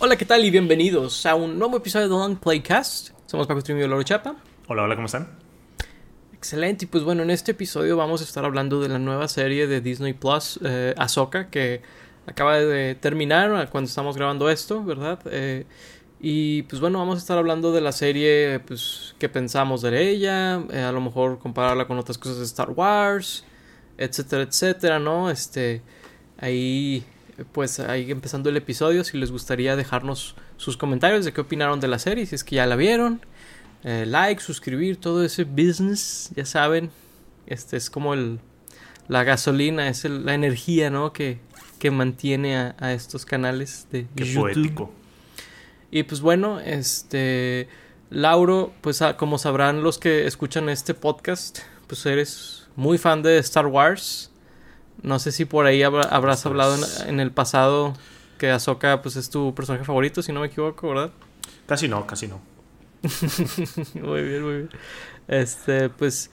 Hola, ¿qué tal? Y bienvenidos a un nuevo episodio de Long Playcast. Somos Paco Trimio y Loro Chapa. Hola, hola, ¿cómo están? Excelente, y pues bueno, en este episodio vamos a estar hablando de la nueva serie de Disney Plus, eh, Ahsoka, que acaba de terminar cuando estamos grabando esto, ¿verdad? Eh, y pues bueno, vamos a estar hablando de la serie, pues, qué pensamos de ella, eh, a lo mejor compararla con otras cosas de Star Wars, etcétera, etcétera, ¿no? Este, ahí, pues, ahí empezando el episodio, si les gustaría dejarnos sus comentarios de qué opinaron de la serie, si es que ya la vieron, eh, like, suscribir, todo ese business, ya saben, este es como el, la gasolina, es el- la energía, ¿no? Que, que mantiene a, a estos canales de Qué YouTube. poético. Y pues bueno, este Lauro, pues ah, como sabrán los que escuchan este podcast, pues eres muy fan de Star Wars. No sé si por ahí habra- habrás hablado en, en el pasado que Ahsoka pues es tu personaje favorito, si no me equivoco, ¿verdad? Casi no, casi no. muy bien, muy bien. Este, pues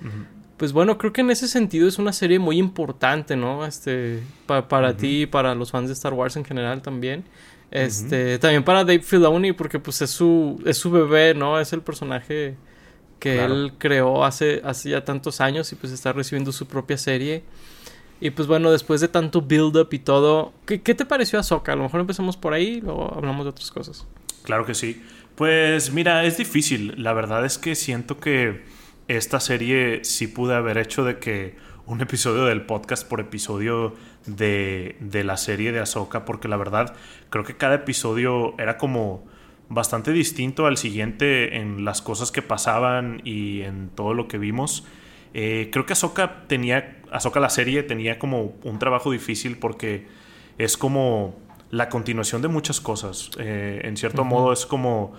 pues bueno, creo que en ese sentido es una serie muy importante, ¿no? Este, pa- para ti y para los fans de Star Wars en general también. Este, también para Dave Filoni porque pues es su es su bebé, ¿no? Es el personaje que Claro. él creó hace hace ya tantos años y pues está recibiendo su propia serie. Y pues bueno, después de tanto build up y todo, ¿qué, qué te pareció Ahsoka? A lo mejor empezamos por ahí y luego hablamos de otras cosas. Claro que sí. Pues mira, es difícil. La verdad es que siento que esta serie sí pude haber hecho de que un episodio del podcast por episodio de, de la serie de Ahsoka, porque la verdad creo que cada episodio era como bastante distinto al siguiente en las cosas que pasaban y en todo lo que vimos. Eh, creo que Ahsoka tenía, Ahsoka la serie tenía como un trabajo difícil porque es como la continuación de muchas cosas. Eh, en cierto modo es como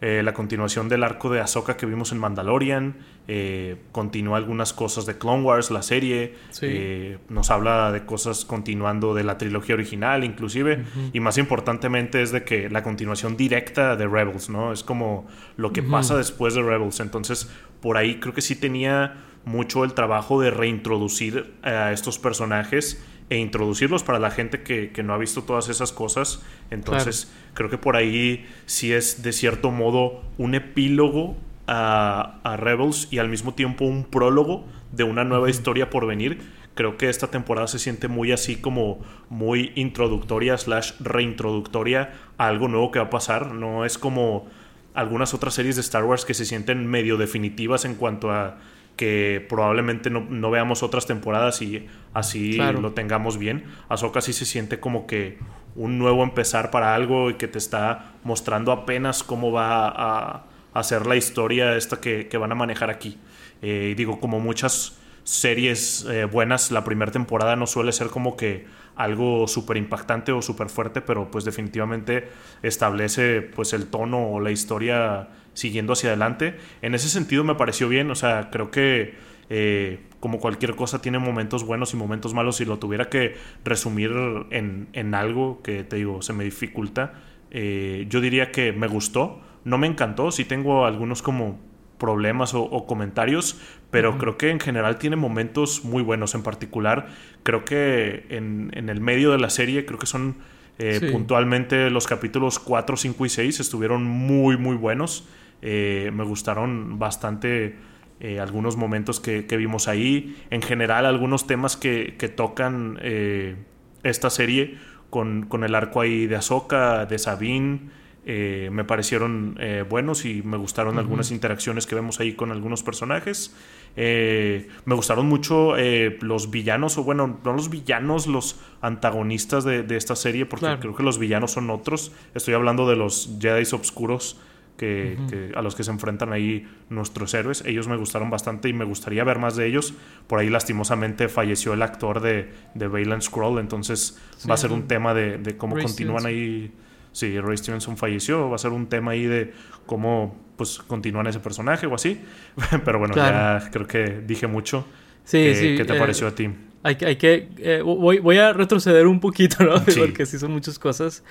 eh, la continuación del arco de Ahsoka que vimos en Mandalorian. Eh, continúa algunas cosas de Clone Wars, la serie. Sí. Nos habla de cosas continuando de la trilogía original, inclusive. Y más importantemente es de que la continuación directa de Rebels, ¿no? Es como lo que pasa después de Rebels. Entonces, por ahí creo que sí tenía mucho el trabajo de reintroducir a estos personajes e introducirlos para la gente que, que no ha visto todas esas cosas. Entonces, creo que por ahí sí es de cierto modo un epílogo a, a Rebels y al mismo tiempo un prólogo de una nueva historia por venir. Creo que esta temporada se siente muy así como muy introductoria slash reintroductoria a algo nuevo que va a pasar. No es como algunas otras series de Star Wars que se sienten medio definitivas en cuanto a que probablemente no, no veamos otras temporadas y así Claro. lo tengamos bien. Ahsoka sí se siente como que un nuevo empezar para algo y que te está mostrando apenas cómo va a, a ser la historia esta que, que van a manejar aquí. Eh, y digo, como muchas series eh, buenas, la primera temporada no suele ser como que algo súper impactante o súper fuerte, pero pues definitivamente establece pues el tono o la historia siguiendo hacia adelante. En ese sentido me pareció bien, o sea, creo que eh, como cualquier cosa tiene momentos buenos y momentos malos. Si lo tuviera que resumir en, en algo que te digo, se me dificulta, eh, yo diría que me gustó, no me encantó, sí tengo algunos como problemas o, o comentarios, pero creo que en general tiene momentos muy buenos. En particular, creo que en, en el medio de la serie, creo que son eh, Sí. puntualmente los capítulos 4, 5 y 6 estuvieron muy, muy buenos. Eh, me gustaron bastante eh, algunos momentos que, que vimos ahí. En general, algunos temas que, que tocan eh, esta serie con, con el arco ahí de Ahsoka, de Sabine. Eh, me parecieron eh, buenos y me gustaron algunas interacciones que vemos ahí con algunos personajes. Eh, me gustaron mucho eh, los villanos, o bueno, no los villanos, los antagonistas de, de esta serie, porque Claro. creo que los villanos son otros. Estoy hablando de los Jedi obscuros que, a los que se enfrentan ahí nuestros héroes. Ellos me gustaron bastante y me gustaría ver más de ellos. Por ahí lastimosamente falleció el actor de, de Scroll, entonces Sí, va a ser un tema de, de cómo Ray continúan ahí. Sí, Ray Stevenson falleció, va a ser un tema ahí de cómo pues continúan ese personaje o así. Pero bueno, Claro. ya creo que dije mucho. Sí, ¿Qué, sí. qué te eh, pareció a ti? Hay que, hay que eh, voy, voy a retroceder un poquito, ¿no? Sí. Porque sí son muchas cosas.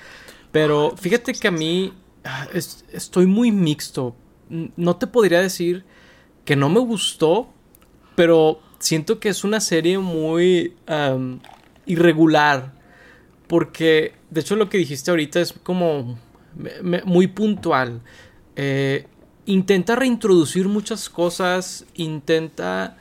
Pero fíjate que a mí ah, es- estoy muy mixto. No te podría decir que no me gustó, pero siento que es una serie muy irregular. Porque, de hecho, lo que dijiste ahorita es como muy puntual. Eh, intenta reintroducir muchas cosas, intenta...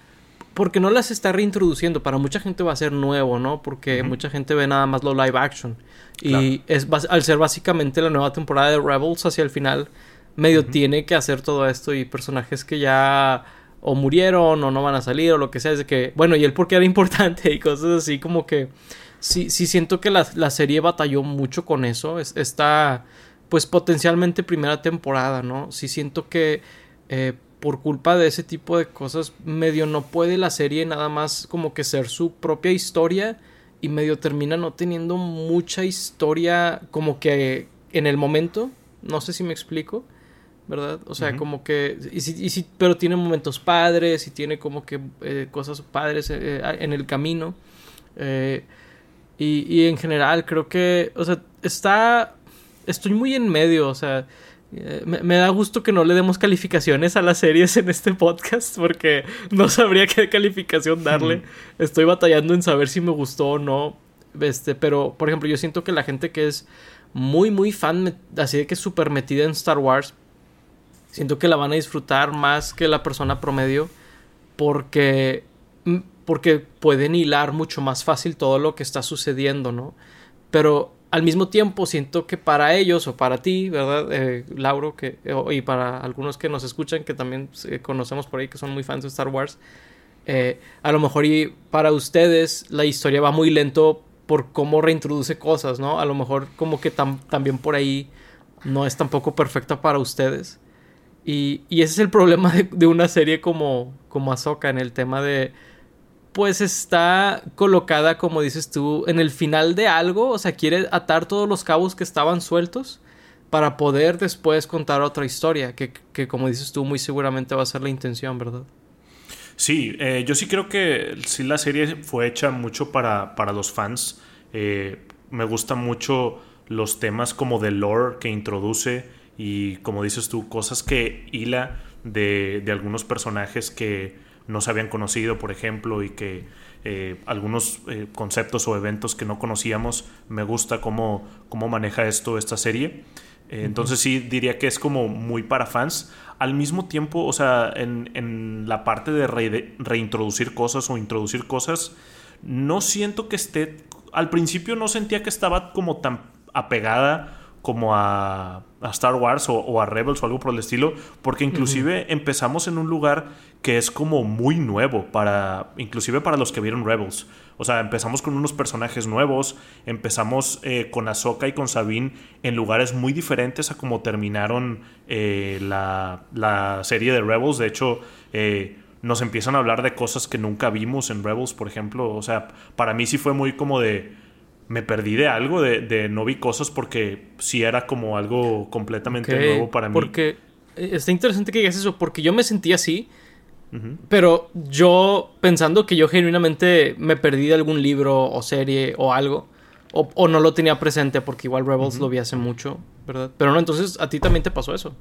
Porque no las está reintroduciendo, para mucha gente va a ser nuevo, ¿no? Porque mucha gente ve nada más lo live action. Y es, al ser básicamente la nueva temporada de Rebels hacia el final, medio tiene que hacer todo esto y personajes que ya o murieron o no van a salir o lo que sea. Es de que, bueno, y él porque era importante y cosas así como que sí, sí siento que la, la serie batalló mucho con eso. Es, está, pues potencialmente primera temporada, ¿no? Sí siento que eh, por culpa de ese tipo de cosas, medio no puede la serie nada más como que ser su propia historia y medio termina no teniendo mucha historia como que en el momento. No sé si me explico. ¿verdad? O sea, como que... Y si, pero tiene momentos padres y tiene como que eh, cosas padres eh, en el camino. Eh, y, en general creo que, o sea, está, estoy muy en medio, o sea, eh, me, da gusto que no le demos calificaciones a las series en este podcast porque no sabría qué calificación darle. Estoy batallando en saber si me gustó o no. Este, pero, por ejemplo, yo siento que la gente que es muy, muy fan, así de que es súper metida en Star Wars, siento que la van a disfrutar más que la persona promedio porque porque pueden hilar mucho más fácil todo lo que está sucediendo, ¿no? Pero al mismo tiempo siento que para ellos o para ti, ¿verdad, eh, Lauro? Que, y para algunos que nos escuchan, que también eh, conocemos por ahí, que son muy fans de Star Wars, eh, a lo mejor y para ustedes la historia va muy lento por cómo reintroduce cosas, ¿no? A lo mejor como que también por ahí no es tampoco perfecta para ustedes. Y, ese es el problema de, de una serie como, como Ahsoka en el tema de pues está colocada, como dices tú, en el final de algo, o sea, quiere atar todos los cabos que estaban sueltos para poder después contar otra historia, que, como dices tú, muy seguramente va a ser la intención, ¿verdad? Sí, eh, yo sí creo que sí la serie fue hecha mucho para, para los fans. Eh, me gustan mucho los temas como de lore que introduce y como dices tú, cosas que hila de, de algunos personajes que no se habían conocido, por ejemplo, y que eh, algunos eh, conceptos o eventos que no conocíamos, me gusta cómo, cómo maneja esto esta serie. Eh, entonces sí diría que es como muy para fans. Al mismo tiempo, o sea, en, la parte de, reintroducir cosas o introducir cosas, no siento que esté... Al principio no sentía que estaba como tan apegada como a, Star Wars o, a Rebels o algo por el estilo, porque inclusive empezamos en un lugar que es como muy nuevo para, inclusive para los que vieron Rebels. O sea, empezamos con unos personajes nuevos, empezamos eh, con Ahsoka y con Sabine en lugares muy diferentes a como terminaron eh, la, serie de Rebels. De hecho, eh, nos empiezan a hablar de cosas que nunca vimos en Rebels, por ejemplo. O sea, para mí sí fue muy como de me perdí de algo, de, no vi cosas porque sí era como algo completamente nuevo para mí. Porque eh, está interesante que digas eso, porque yo me sentí así, pero yo pensando que yo genuinamente me perdí de algún libro o serie o algo, o, no lo tenía presente porque igual Rebels lo vi hace mucho, ¿verdad? Pero no, entonces a ti también te pasó eso.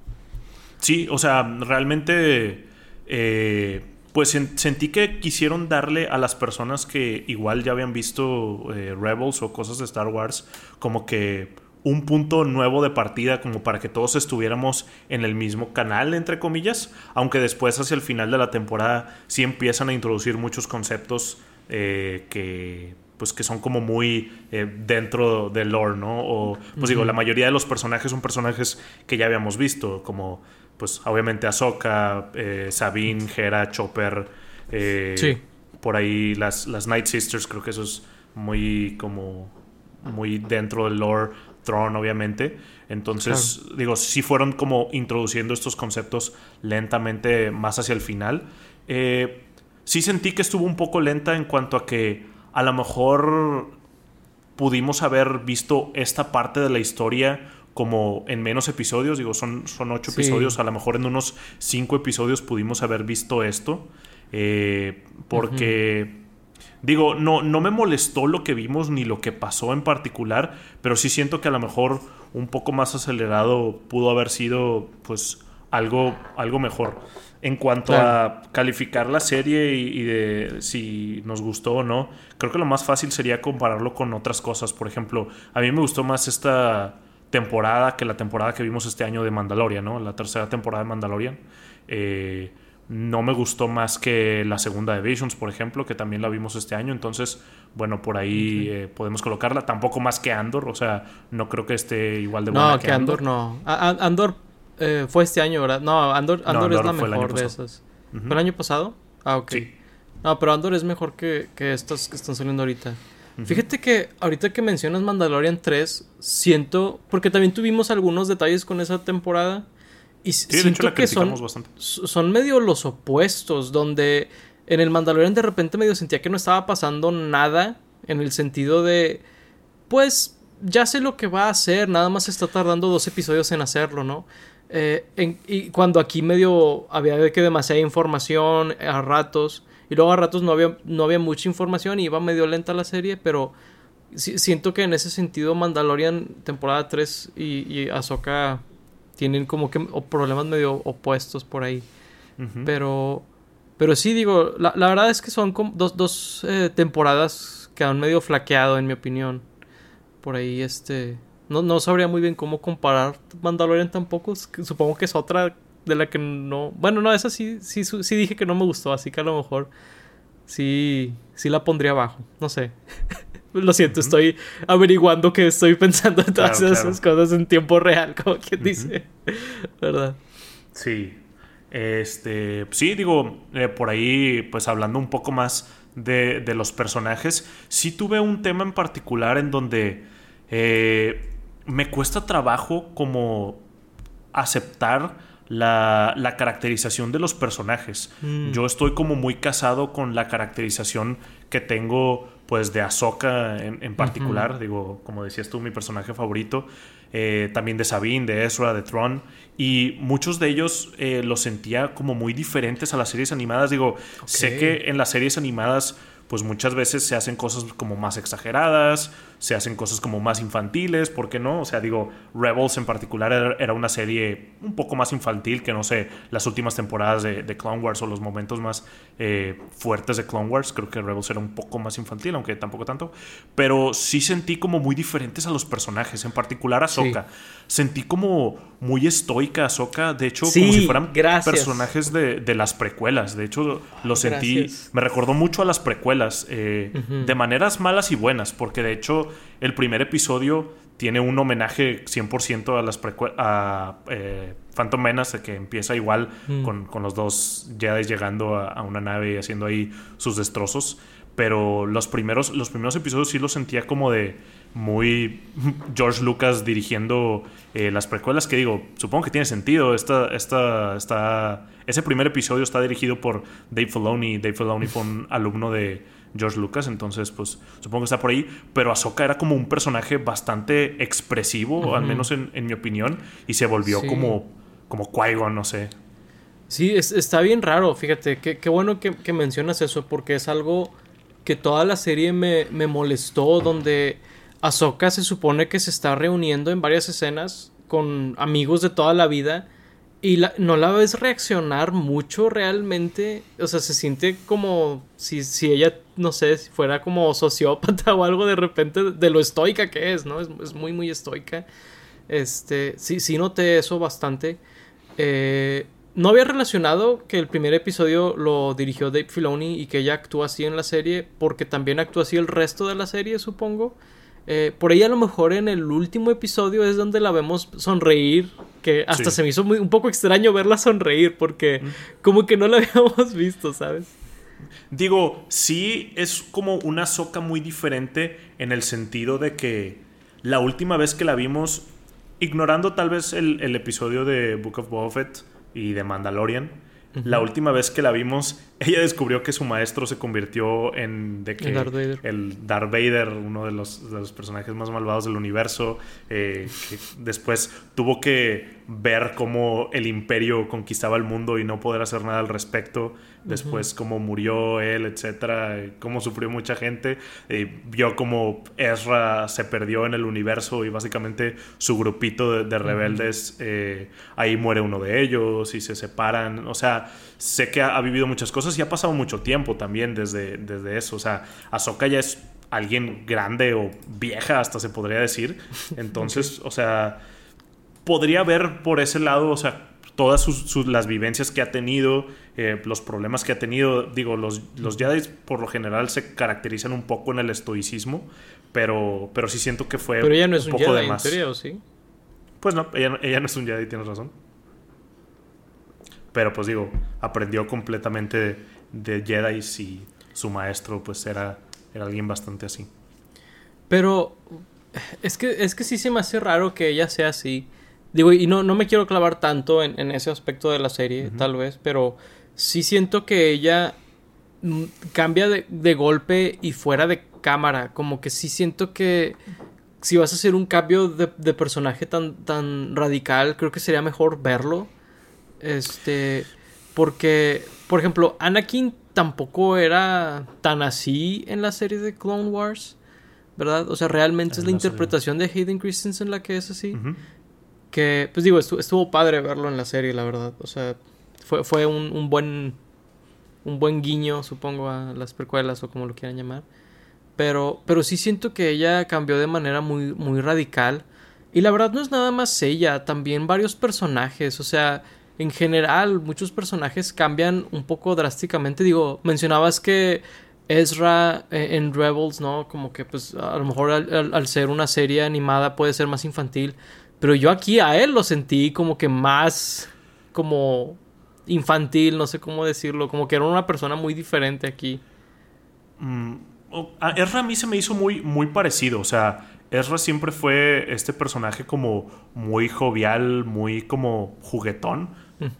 Sí, o sea, realmente... Eh, pues sentí que quisieron darle a las personas que igual ya habían visto eh, Rebels o cosas de Star Wars como que un punto nuevo de partida como para que todos estuviéramos en el mismo canal entre comillas aunque después hacia el final de la temporada sí empiezan a introducir muchos conceptos eh, que pues que son como muy eh, dentro del lore, ¿no? O pues digo, la mayoría de los personajes son personajes que ya habíamos visto, como pues obviamente Ahsoka, eh, Sabine, Hera, Chopper, eh, sí. por ahí las, las Night Sisters, creo que eso es muy como muy dentro del lore, Throne obviamente. Entonces, digo, sí fueron como introduciendo estos conceptos lentamente más hacia el final. Eh, sí sentí que estuvo un poco lenta en cuanto a que a lo mejor pudimos haber visto esta parte de la historia como en menos episodios, digo, son, son ocho episodios, a lo mejor en unos cinco episodios pudimos haber visto esto, eh, porque, digo, no, no me molestó lo que vimos ni lo que pasó en particular, pero sí siento que a lo mejor un poco más acelerado pudo haber sido, pues, algo, algo mejor. En cuanto a calificar la serie y, de si nos gustó o no, creo que lo más fácil sería compararlo con otras cosas. Por ejemplo, a mí me gustó más esta temporada que la temporada que vimos este año de Mandalorian, ¿no? La tercera temporada de Mandalorian. Eh, no me gustó más que la segunda de Visions, por ejemplo, que también la vimos este año. Entonces, bueno, por ahí eh, podemos colocarla. Tampoco más que Andor, o sea, no creo que esté igual de buena. No, que, Andor. no. Andor eh, fue este año, ¿verdad? No, Andor, Andor, es la mejor de esas. ¿Fue el año pasado? Ah, ok. Sí. No, pero Andor es mejor que, que estas que están saliendo ahorita. Fíjate que ahorita que mencionas Mandalorian 3, siento. Porque también tuvimos algunos detalles con esa temporada. Y siento que son, son medio los opuestos. Donde en el Mandalorian de repente medio sentía que no estaba pasando nada. En el sentido de. Pues ya sé lo que va a hacer. Nada más está tardando dos episodios en hacerlo, ¿no? Eh, y cuando aquí medio había de que demasiada información a ratos. Y luego a ratos no había, no había mucha información y iba medio lenta la serie, pero siento que en ese sentido Mandalorian temporada 3 y, y Ahsoka tienen como que problemas medio opuestos por ahí. Pero pero sí digo, la, verdad es que son como dos, dos eh, temporadas que han medio flaqueado en mi opinión. Por ahí este no, no sabría muy bien cómo comparar Mandalorian tampoco, supongo que es otra de la que no. Bueno, no, esa sí, sí, sí dije que no me gustó, así que a lo mejor sí, sí la pondría abajo. No sé. Lo siento, estoy averiguando que estoy pensando en todas esas cosas en tiempo real, como quien dice. ¿Verdad? Sí. Este. Sí, digo, eh, por ahí, pues hablando un poco más de, de, los personajes, sí tuve un tema en particular en donde eh, me cuesta trabajo como aceptar la, caracterización de los personajes. Mm. Yo estoy como muy casado con la caracterización que tengo pues de Ahsoka en, particular, digo, como decías tú, mi personaje favorito, eh, también de Sabine, de Ezra, de Tron, y muchos de ellos eh, los sentía como muy diferentes a las series animadas, digo, sé que en las series animadas pues muchas veces se hacen cosas como más exageradas, se hacen cosas como más infantiles, ¿por qué no? O sea, digo, Rebels en particular era una serie un poco más infantil que, no sé, las últimas temporadas de, Clone Wars o los momentos más eh, fuertes de Clone Wars. Creo que Rebels era un poco más infantil, aunque tampoco tanto. Pero sí sentí como muy diferentes a los personajes, en particular a Ahsoka. Sentí como muy estoica Ahsoka, de hecho, como si fueran personajes de, las precuelas. De hecho, lo sentí, me recordó mucho a las precuelas, eh, de maneras malas y buenas, porque de hecho el primer episodio tiene un homenaje 100% a las a eh, Phantom Menace, que empieza igual mm. con, los dos Jedi llegando a, una nave y haciendo ahí sus destrozos. Pero los primeros, los primeros episodios sí los sentía como de muy George Lucas dirigiendo eh, las precuelas, que digo, supongo que tiene sentido. Esta, esta, esta, ese primer episodio está dirigido por Dave Filoni. Dave Filoni fue un alumno de George Lucas, entonces pues supongo que está por ahí, pero Ahsoka era como un personaje bastante expresivo, al menos en, mi opinión, y se volvió como, como qui no sé. Sí, está bien raro, fíjate, qué bueno que, mencionas eso, porque es algo que toda la serie me, me molestó, donde Ahsoka se supone que se está reuniendo en varias escenas con amigos de toda la vida y no la ves reaccionar mucho realmente. O sea, se siente como si, si ella, no sé, fuera como sociópata o algo de repente de lo estoica que es, ¿no? Es, muy, muy estoica. Este, sí, sí noté eso bastante. Eh, no había relacionado que el primer episodio lo dirigió Dave Filoni y que ella actúa así en la serie porque también actúa así el resto de la serie, supongo. Eh, por ahí a lo mejor en el último episodio es donde la vemos sonreír, que hasta se me hizo muy, un poco extraño verla sonreír porque como que no la habíamos visto, ¿sabes? Digo, sí es como una soca muy diferente en el sentido de que la última vez que la vimos, ignorando tal vez el, el episodio de Book of Buffett y de Mandalorian, la última vez que la vimos, ella descubrió que su maestro se convirtió en de que el Darth Vader, uno de los, personajes más malvados del universo, eh, que después tuvo que ver cómo el imperio conquistaba el mundo y no poder hacer nada al respecto después cómo murió él, etcétera, cómo sufrió mucha gente, vio cómo Ezra se perdió en el universo y básicamente su grupito de, rebeldes, eh, ahí muere uno de ellos y se separan, o sea, sé que ha, vivido muchas cosas y ha pasado mucho tiempo también desde, desde eso, o sea, Ahsoka ya es alguien grande o vieja, hasta se podría decir. Entonces, o sea, podría ver por ese lado, o sea, todas sus, las vivencias que ha tenido, eh, los problemas que ha tenido. Digo, los, los Jedi por lo general se caracterizan un poco en el estoicismo, pero, pero sí siento que fue pero ella no es un, poco Jedi, de más. ¿o sí? Pues no, ella, ella no es un Jedi, tienes razón. Pero pues digo, aprendió completamente de, Jedi y su maestro pues era, era alguien bastante así. Pero es que, es que sí se me hace raro que ella sea así. Digo, y no, no me quiero clavar tanto en, ese aspecto de la serie, tal vez, pero sí siento que ella mm, cambia de, de, golpe y fuera de cámara. Como que sí siento que si vas a hacer un cambio de, de personaje tan, tan radical, creo que sería mejor verlo este, porque, por ejemplo, Anakin tampoco era tan así en la serie de Clone Wars, ¿verdad? O sea, realmente es la interpretación de Hayden Christensen la que es así. Que, pues digo, estuvo, padre verlo en la serie, la verdad. O sea, fue, fue un, un, buen un buen guiño, supongo, a las precuelas o como lo quieran llamar. Pero, pero sí siento que ella cambió de manera muy, muy radical. Y la verdad no es nada más ella, también varios personajes. O sea, en general muchos personajes cambian un poco drásticamente. Digo, mencionabas que Ezra eh, en Rebels, ¿no? Como que pues a lo mejor al, ser una serie animada puede ser más infantil. Pero yo aquí a él lo sentí como que más como infantil, no sé cómo decirlo, como que era una persona muy diferente aquí. Mm, a Ezra a mí se me hizo muy, muy parecido, o sea, Ezra siempre fue este personaje como muy jovial, muy como juguetón.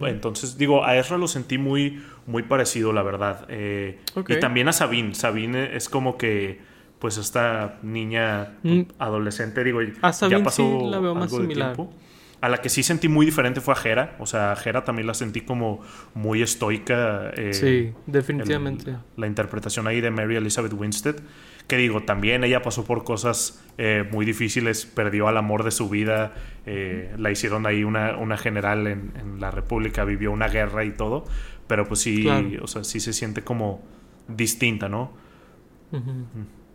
Entonces, digo, a Ezra lo sentí muy, muy parecido, la verdad. Eh, y también a Sabine. Sabine es como que, pues, esta niña mm. adolescente, digo, ya pasó la veo más similar. tiempo. A la que sí sentí muy diferente fue a Jera. O sea, a Jera también la sentí como muy estoica. Eh, sí, definitivamente. la interpretación ahí de Mary Elizabeth Winstead que digo, también ella pasó por cosas eh, muy difíciles, perdió al amor de su vida, eh, la hicieron ahí una, una general en, la República, vivió una guerra y todo, pero pues sí, o sea, sí se siente como distinta, ¿no?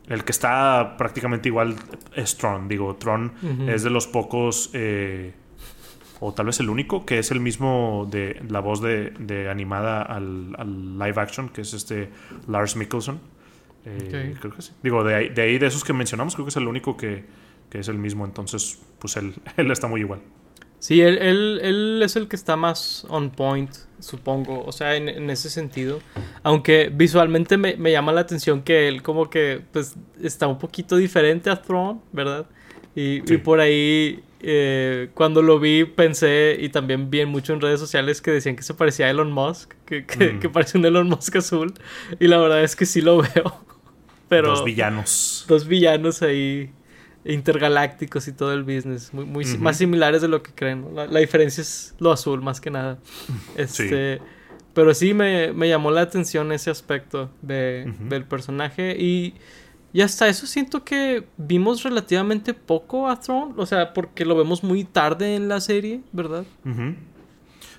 El que está prácticamente igual es Tron, digo, Tron es de los pocos, eh, o tal vez el único, que es el mismo de la voz de, animada al, al, live action, que es este Lars Mikkelsen. Eh, creo que sí. Digo, de ahí, de esos que mencionamos, creo que es el único que, es el mismo. Entonces, pues él, él está muy igual. Sí, él, él, es el que está más on point, supongo. O sea, en, ese sentido. Aunque visualmente me, llama la atención que él como que pues está un poquito diferente a Throne, ¿verdad? Y, por ahí, eh, cuando lo vi, pensé, y también vi mucho en redes sociales que decían que se parecía a Elon Musk, que, que, mm. que parece un Elon Musk azul. Y la verdad es que sí lo veo. Pero dos villanos. Dos villanos ahí intergalácticos y todo el business. Muy, muy más similares de lo que creen. La, diferencia es lo azul, más que nada. Este. Pero sí me, llamó la atención ese aspecto de, del personaje. Y, y hasta eso siento que vimos relativamente poco a Throne. O sea, porque lo vemos muy tarde en la serie, ¿verdad?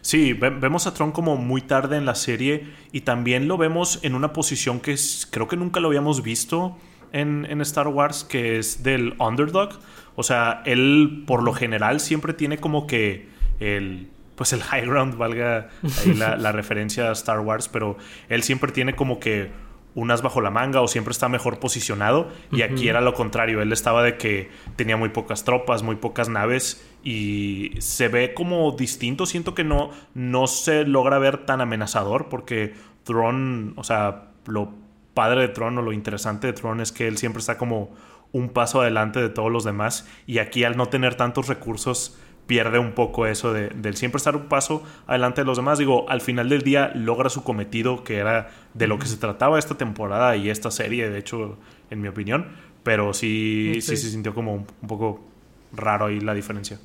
Sí, vemos a Tron como muy tarde en la serie y también lo vemos en una posición que creo que nunca lo habíamos visto en, Star Wars, que es del underdog. O sea, él por lo general siempre tiene como que el pues el high ground, valga ahí la, la, referencia a Star Wars, pero él siempre tiene como que unas bajo la manga o siempre está mejor posicionado. Y aquí era lo contrario, él estaba de que tenía muy pocas tropas, muy pocas naves y se ve como distinto. Siento que no, no se logra ver tan amenazador porque Tron, o sea, lo padre de Tron o lo interesante de Tron es que él siempre está como un paso adelante de todos los demás y aquí al no tener tantos recursos pierde un poco eso de, del siempre estar un paso adelante de los demás. Digo, al final del día logra su cometido, que era de lo que se trataba esta temporada y esta serie, de hecho, en mi opinión. Pero sí, sí, se sintió como un, poco raro ahí la diferencia.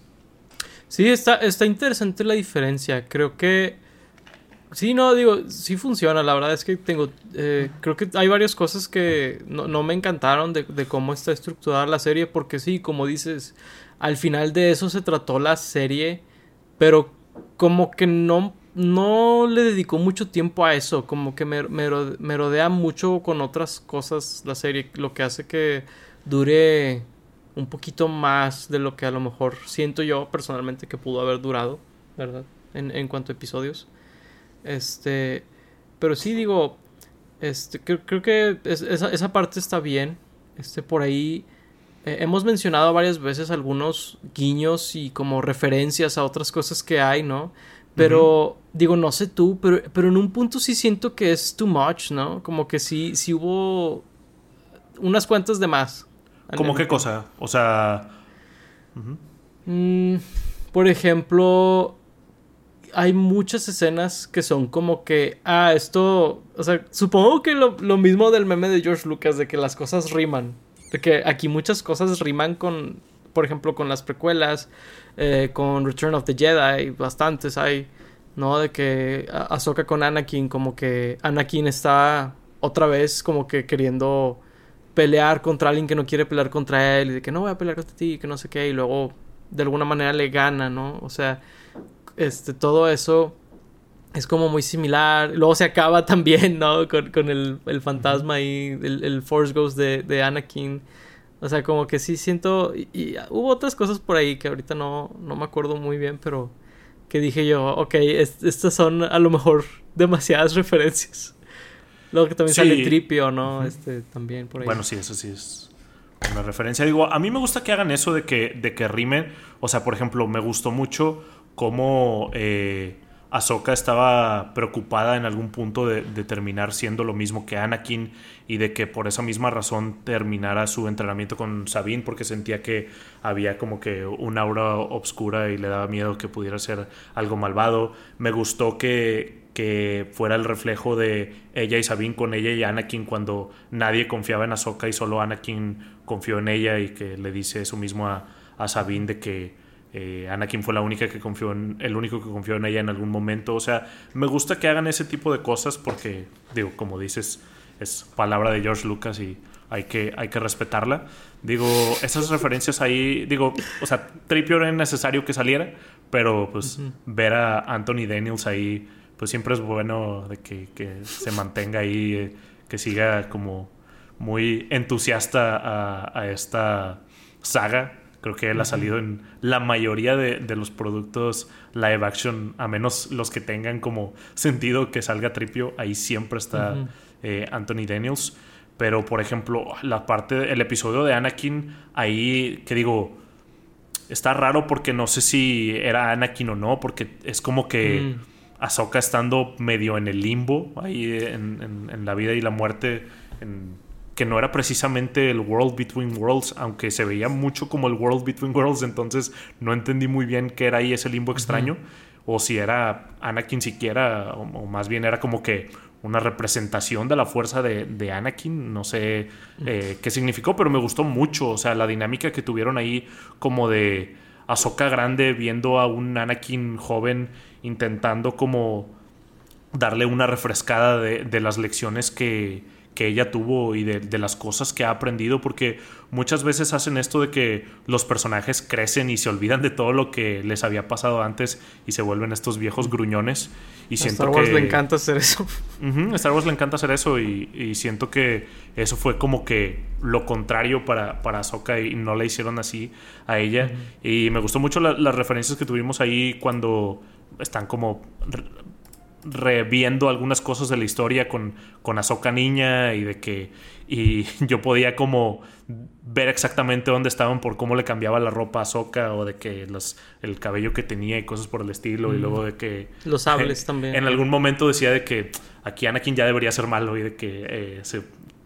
Sí, está, está interesante la diferencia. Creo que... Sí, no, digo, sí funciona. La verdad es que tengo... Eh, creo que hay varias cosas que no, no me encantaron de, de, cómo está estructurada la serie. Porque sí, como dices, al final de eso se trató la serie, pero como que no no le dedicó mucho tiempo a eso, como que me, rodea mucho con otras cosas la serie, lo que hace que dure un poquito más de lo que a lo mejor siento yo personalmente que pudo haber durado, ¿verdad? En, en cuanto a episodios. Este, pero sí digo, este, creo, que esa, esa, parte está bien. Este, por ahí eh, hemos mencionado varias veces algunos guiños y como referencias a otras cosas que hay, ¿no? Pero, digo, no sé tú, pero, pero en un punto sí siento que es too much, ¿no? Como que sí, sí hubo unas cuantas de más. ¿Cómo qué cosa? O sea... Mm, por ejemplo, hay muchas escenas que son como que, ah, esto, o sea, supongo que lo, lo, mismo del meme de George Lucas, de que las cosas riman, de que aquí muchas cosas riman con, por ejemplo, con las precuelas, eh, con Return of the Jedi, bastantes hay, ¿no? De que Ahsoka con Anakin, como que Anakin está otra vez como que queriendo pelear contra alguien que no quiere pelear contra él, y de que no voy a pelear contra ti, que no sé qué, y luego de alguna manera le gana, ¿no? O sea, este, todo eso es como muy similar. Luego se acaba también, ¿no? Con, el, el, fantasma y el, el, Force Ghost de, de, Anakin. O sea, como que sí siento... Y, hubo otras cosas por ahí que ahorita no, no me acuerdo muy bien, pero que dije yo, ok, estas son a lo mejor demasiadas referencias. Luego que también sale Tripio, ¿no? Este, también por ahí. Bueno, sí, eso sí es una referencia. Digo, a mí me gusta que hagan eso de que, de que rimen. O sea, por ejemplo, me gustó mucho cómo eh, Ahsoka estaba preocupada en algún punto de, terminar siendo lo mismo que Anakin y de que por esa misma razón terminara su entrenamiento con Sabine porque sentía que había como que un aura obscura y le daba miedo que pudiera ser algo malvado. Me gustó que, que fuera el reflejo de ella y Sabine con ella y Anakin cuando nadie confiaba en Ahsoka y solo Anakin confió en ella y que le dice eso mismo a, a Sabine de que eh, Anakin fue la única que confió en, el único que confió en ella en algún momento. O sea, me gusta que hagan ese tipo de cosas porque, digo, como dices, es palabra de George Lucas y hay que, hay que respetarla. Digo, esas referencias ahí, digo, o sea, Tripio era necesario que saliera, pero pues ver a Anthony Daniels ahí, pues siempre es bueno de que, que se mantenga ahí, eh, que siga como muy entusiasta a, a esta saga Creo que él ha salido en la mayoría de, los productos live action, a menos los que tengan como sentido que salga tripio, ahí siempre está eh, Anthony Daniels. Pero, por ejemplo, la parte, el episodio de Anakin, ahí, que digo, está raro porque no sé si era Anakin o no, porque es como que mm. Ahsoka estando medio en el limbo, ahí en, en la vida y la muerte, en que no era precisamente el World Between Worlds, aunque se veía mucho como el World Between Worlds, entonces no entendí muy bien qué era ahí ese limbo extraño, o si era Anakin siquiera, o, más bien era como que una representación de la fuerza de, Anakin, no sé eh, qué significó, pero me gustó mucho, o sea, la dinámica que tuvieron ahí como de Ahsoka grande viendo a un Anakin joven intentando como darle una refrescada de las lecciones que que ella tuvo y de, las cosas que ha aprendido, porque muchas veces hacen esto de que los personajes crecen y se olvidan de todo lo que les había pasado antes y se vuelven estos viejos gruñones. Y a Star Wars le encanta hacer eso. a Star Wars le encanta hacer eso y, siento que eso fue como que lo contrario para, para Ahsoka y no la hicieron así a ella. Y me gustó mucho las referencias que tuvimos ahí cuando están como reviendo algunas cosas de la historia con, con Ahsoka niña y de que y yo podía como ver exactamente dónde estaban por cómo le cambiaba la ropa a Ahsoka o de que los, el cabello que tenía y cosas por el estilo y mm. luego de que... Los sables también. En algún momento decía de que aquí Anakin ya debería ser malo y de que eh, se,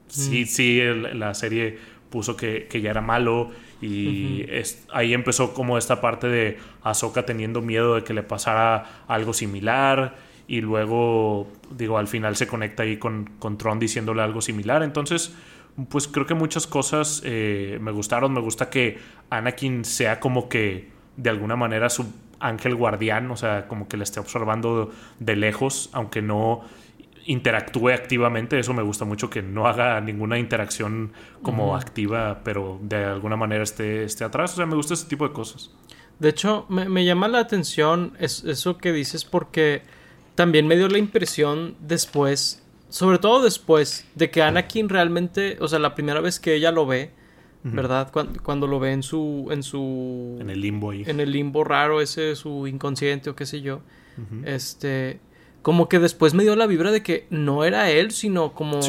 sí, mm. sí, la serie puso que, que, ya era malo y ahí empezó como esta parte de Ahsoka teniendo miedo de que le pasara algo similar y luego, digo, al final se conecta ahí con, con Tron diciéndole algo similar. Entonces, pues creo que muchas cosas eh, me gustaron. Me gusta que Anakin sea como que de alguna manera su ángel guardián, o sea, como que le esté observando de lejos, aunque no interactúe activamente. Eso me gusta mucho, que no haga ninguna interacción como activa, pero de alguna manera esté, esté atrás. O sea, me gusta ese tipo de cosas. De hecho, me, me llama la atención eso que dices porque también me dio la impresión después, sobre todo después, de que Anakin realmente, o sea, la primera vez que ella lo ve, ¿verdad? Cuando, lo ve en su, en su... En el limbo ahí. En el limbo raro ese, su inconsciente o qué sé yo. Este... Como que después me dio la vibra de que no era él, sino como...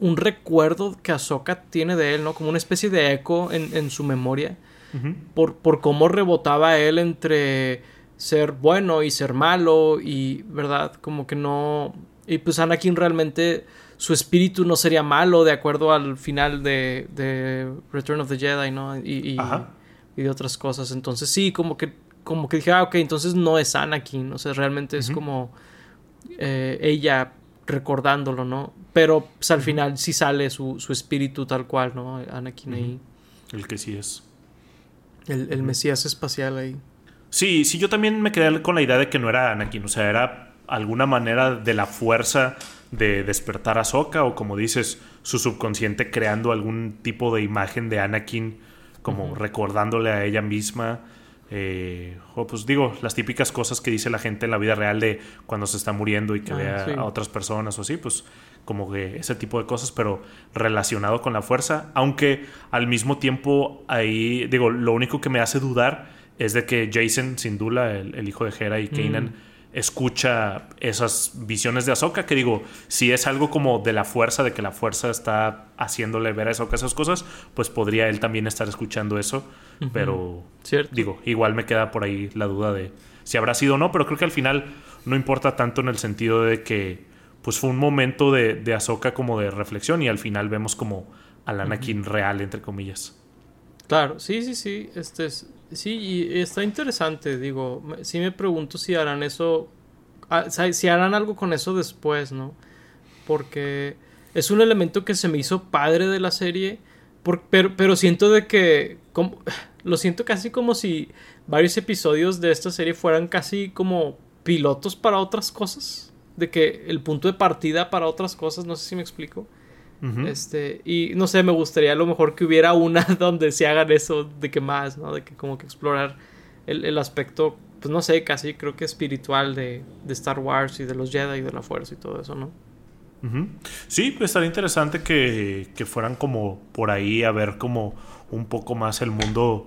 Un recuerdo que Ahsoka tiene de él, ¿no? Como una especie de eco en, en su memoria. por, por cómo rebotaba él entre ser bueno y ser malo y, ¿verdad? Como que no... Y pues Anakin realmente su espíritu no sería malo de acuerdo al final de, de Return of the Jedi, ¿no? Y, y, de otras cosas. Entonces sí, como que, como que dije, ah, ok, entonces no es Anakin, o sea, realmente es como eh, ella recordándolo, ¿no? Pero pues, al final sí sale su, su espíritu tal cual, ¿no? Anakin ahí. El que sí es. El, el Mesías espacial ahí. Sí, sí, yo también me quedé con la idea de que no era Anakin, o sea, era alguna manera de la fuerza de despertar a Soka o como dices, su subconsciente creando algún tipo de imagen de Anakin, como recordándole a ella misma. Eh, o pues digo, las típicas cosas que dice la gente en la vida real de cuando se está muriendo y que ah, vea a otras personas o así, pues como que ese tipo de cosas, pero relacionado con la fuerza, aunque al mismo tiempo ahí, digo, lo único que me hace dudar es de que Jason, sin duda, el, hijo de Hera y Kanan, mm. escucha esas visiones de Ahsoka, que digo, si es algo como de la fuerza, de que la fuerza está haciéndole ver a Ahsoka esas cosas, pues podría él también estar escuchando eso, pero digo, igual me queda por ahí la duda de si habrá sido o no, pero creo que al final no importa tanto en el sentido de que pues fue un momento de, de Ahsoka como de reflexión y al final vemos como al Anakin real, entre comillas. Claro, sí, sí, sí, este es, Sí, y está interesante, digo, sí me pregunto si harán eso, ah, si harán algo con eso después, ¿no? Porque es un elemento que se me hizo padre de la serie, pero, pero siento de que, como, lo siento casi como si varios episodios de esta serie fueran casi como pilotos para otras cosas, de que el punto de partida para otras cosas, no sé si me explico. Este, y no sé, me gustaría a lo mejor que hubiera una donde se hagan eso de que más, ¿no? De que como que explorar el, aspecto, pues no sé, casi creo que espiritual de, Star Wars y de los Jedi y de la fuerza y todo eso, ¿no? Sí, pues estaría interesante que, que fueran como por ahí a ver como un poco más el mundo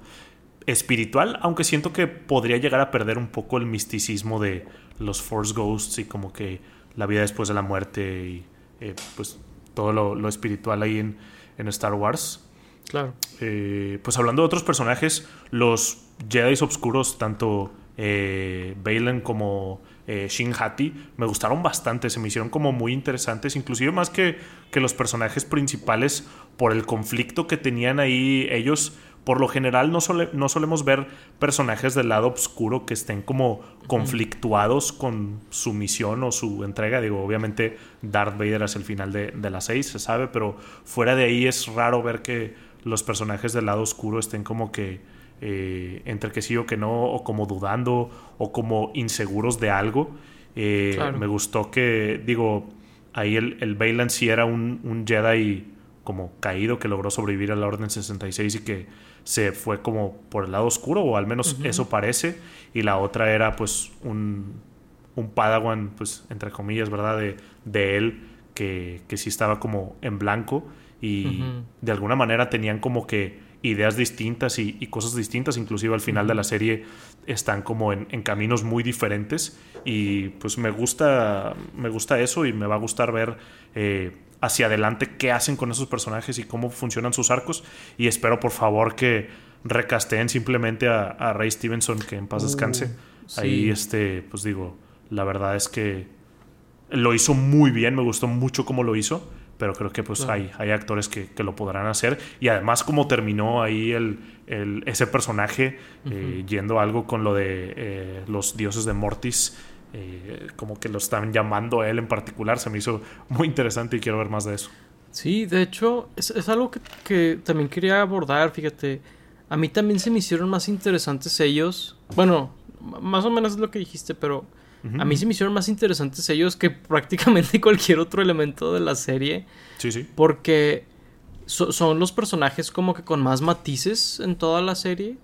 espiritual, aunque siento que podría llegar a perder un poco el misticismo de los Force Ghosts y como que la vida después de la muerte y eh, pues todo lo, espiritual ahí en, en, Star Wars. Claro. Eh, pues hablando de otros personajes, los Jedi oscuros, tanto eh, Balen como eh, Shin Hati, me gustaron bastante, se me hicieron como muy interesantes, inclusive más que, que los personajes principales por el conflicto que tenían ahí ellos por lo general no, no solemos ver personajes del lado oscuro que estén como conflictuados con su misión o su entrega. Digo, obviamente Darth Vader es el final de, de las seis, se sabe, pero fuera de ahí es raro ver que los personajes del lado oscuro estén como que eh, entre que sí o que no, o como dudando, o como inseguros de algo. Eh, me gustó que, digo, ahí el, el sí era un, un Jedi como caído que logró sobrevivir a la Orden 66 y que se fue como por el lado oscuro, o al menos eso parece, y la otra era pues un, un padawan, pues entre comillas, ¿verdad? De, de él, que, que, sí estaba como en blanco y de alguna manera tenían como que ideas distintas y, cosas distintas, inclusive al final de la serie están como en, caminos muy diferentes y pues me gusta, me gusta eso y me va a gustar ver... Eh, hacia adelante qué hacen con esos personajes y cómo funcionan sus arcos. Y espero por favor que recasteen simplemente a, a Ray Stevenson, que en paz descanse. Uh, Ahí, este, pues digo, la verdad es que lo hizo muy bien, me gustó mucho cómo lo hizo, pero creo que pues hay, hay actores que, lo podrán hacer. Y además como terminó ahí el, ese personaje eh, yendo algo con lo de eh, los dioses de Mortis eh, como que lo están llamando a él en particular. Se me hizo muy interesante y quiero ver más de eso. Sí, de hecho, es, algo que, también quería abordar, fíjate. A mí también se me hicieron más interesantes ellos. Bueno, más o menos es lo que dijiste, pero a mí se me hicieron más interesantes ellos que prácticamente cualquier otro elemento de la serie. Sí, sí. Porque son los personajes como que con más matices en toda la serie.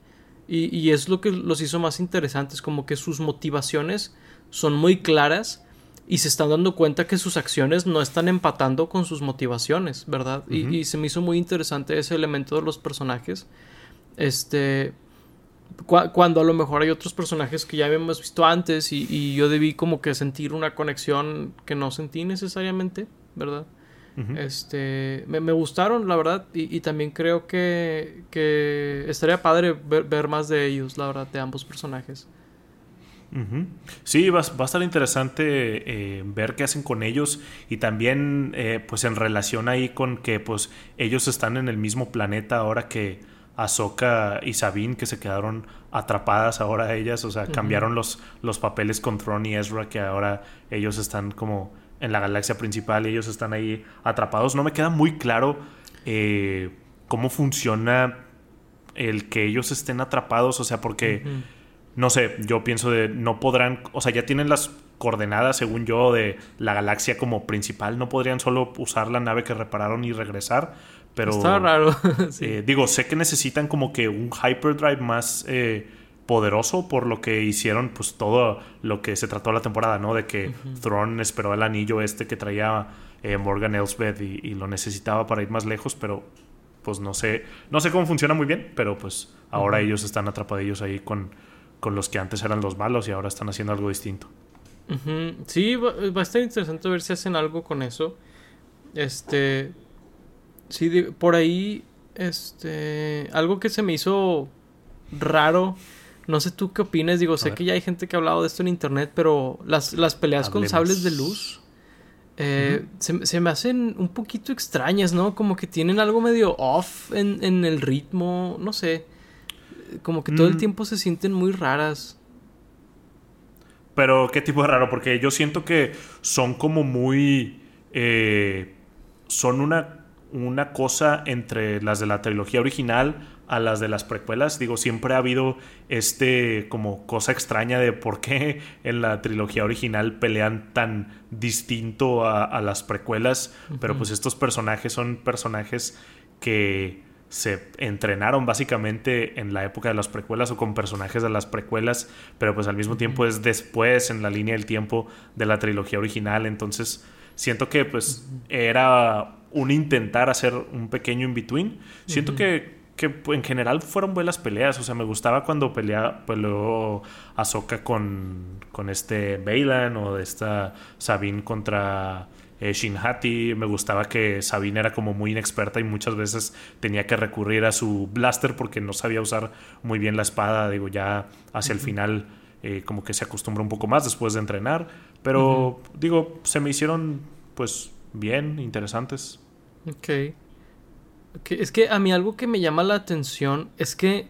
Y, y, es lo que los hizo más interesantes, como que sus motivaciones son muy claras y se están dando cuenta que sus acciones no están empatando con sus motivaciones, ¿verdad? y, se me hizo muy interesante ese elemento de los personajes. Este. Cuando a lo mejor hay otros personajes que ya habíamos visto antes y, yo debí como que sentir una conexión que no sentí necesariamente, ¿verdad? Este, me, gustaron, la verdad, y, también creo que, que estaría padre ver, más de ellos, la verdad, de ambos personajes. Sí, va, a estar interesante eh, ver qué hacen con ellos y también eh, pues en relación ahí con que pues ellos están en el mismo planeta ahora que Ahsoka y Sabine que se quedaron atrapadas ahora ellas, o sea, cambiaron los, los papeles con Thrawn y Ezra que ahora ellos están como en la galaxia principal y ellos están ahí atrapados. No me queda muy claro eh, cómo funciona el que ellos estén atrapados, o sea, porque no sé, yo pienso de no podrán, o sea, ya tienen las coordenadas, según yo, de la galaxia como principal, no podrían solo usar la nave que repararon y regresar, pero... Está raro. Eh, digo, sé que necesitan como que un hyperdrive más eh, poderoso por lo que hicieron, pues todo lo que se trató la temporada, ¿no? De que Thrawn esperó el anillo este que traía eh, Morgan Elsbeth y, lo necesitaba para ir más lejos, pero pues no sé, no sé cómo funciona muy bien, pero pues ahora ellos están atrapados ahí con con los que antes eran los malos y ahora están haciendo algo distinto. Sí, va, a estar interesante ver si hacen algo con eso. Este. Sí, por ahí. Este. Algo que se me hizo raro. No sé tú qué opinas. Digo, sé que ya hay gente que ha hablado de esto en internet, pero las, las peleas con sables de luz. Eh, se, me hacen un poquito extrañas, ¿no? Como que tienen algo medio off en, en el ritmo. No sé como que todo el mm. tiempo se sienten muy raras. Pero, ¿qué tipo de raro? Porque yo siento que son como muy. Eh, son una, una cosa entre las de la trilogía original a las de las precuelas. Digo, siempre ha habido este como cosa extraña de por qué en la trilogía original pelean tan distinto a, las precuelas. Pero pues estos personajes son personajes que se entrenaron básicamente en la época de las precuelas o con personajes de las precuelas, pero pues al mismo tiempo es después en la línea del tiempo de la trilogía original, entonces siento que pues era un intentar hacer un pequeño in-between. Siento que, que en general fueron buenas peleas, o sea, me gustaba cuando pelea, peleó Ahsoka con, con este Bailan o de esta Sabine contra eh, Shinhati. Me gustaba que Sabine era como muy inexperta y muchas veces tenía que recurrir a su blaster porque no sabía usar muy bien la espada. Digo, ya hacia el final eh, como que se acostumbra un poco más después de entrenar. Pero digo, se me hicieron pues bien, interesantes. Ok. Es que a mí algo que me llama la atención es que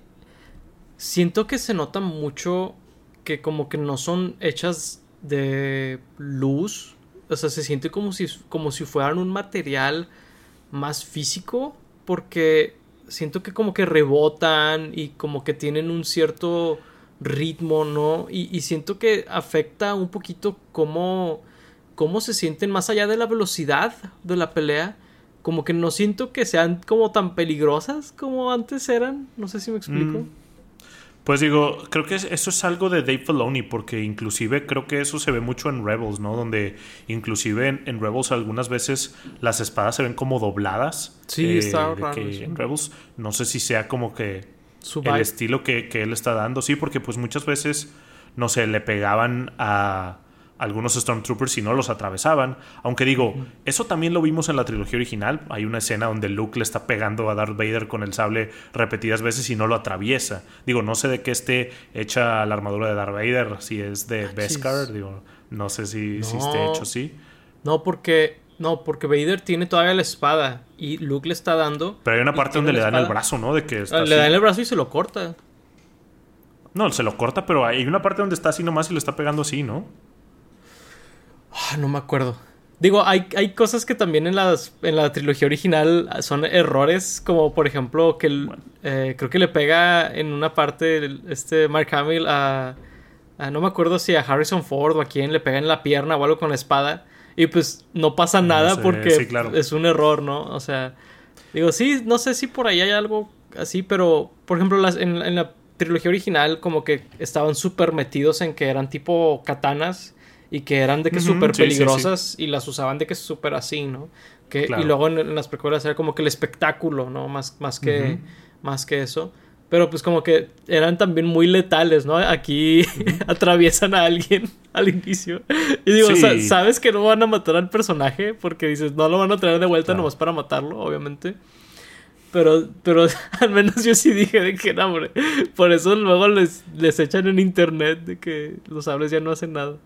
siento que se nota mucho que como que no son hechas de luz o sea, se siente como si, como si fueran un material más físico, porque siento que como que rebotan y como que tienen un cierto ritmo, ¿no? Y, siento que afecta un poquito cómo, cómo se sienten más allá de la velocidad de la pelea. Como que no siento que sean como tan peligrosas como antes eran. No sé si me explico. Mm. Pues digo, creo que eso es algo de Dave Filoni, porque inclusive creo que eso se ve mucho en Rebels, ¿no? Donde inclusive en, Rebels algunas veces las espadas se ven como dobladas. Sí, eh, está raro. En Rebels no sé si sea como que el estilo que, que él está dando, sí, porque pues muchas veces, no sé, le pegaban a algunos Stormtroopers y no los atravesaban. Aunque digo, eso también lo vimos en la trilogía original. Hay una escena donde Luke le está pegando a Darth Vader con el sable repetidas veces y no lo atraviesa. Digo, no sé de qué esté hecha la armadura de Darth Vader, si es de Beskar, digo, no sé si, esté hecho así. No, porque no, porque Vader tiene todavía la espada y Luke le está dando. Pero hay una parte donde le dan el brazo, ¿no? De que ah, le dan el brazo y se lo corta. No, se lo corta, pero hay una parte donde está así nomás y le está pegando así, ¿no? Ah, no me acuerdo. Digo, hay, hay cosas que también en, las, en la trilogía original son errores, como por ejemplo que eh, creo que le pega en una parte este Mark Hamill a, No me acuerdo si a Harrison Ford o a quién le pega en la pierna o algo con la espada. Y pues no pasa nada porque es un error, ¿no? O sea, digo, sí, no sé si por ahí hay algo así, pero por ejemplo, las, en, en la trilogía original como que estaban súper metidos en que eran tipo katanas y que eran de que súper peligrosas y las usaban de que súper así, ¿no? Que, Y luego en, las precuelas era como que el espectáculo, ¿no? Más, más, que, más que eso. Pero pues como que eran también muy letales, ¿no? Aquí atraviesan a alguien al inicio. Y digo, sabes que no van a matar al personaje porque dices, no lo van a traer de vuelta nomás para matarlo, obviamente. Pero, pero al menos yo sí dije de que no, hombre. Por eso luego les, les echan en internet de que los sables ya no hacen nada.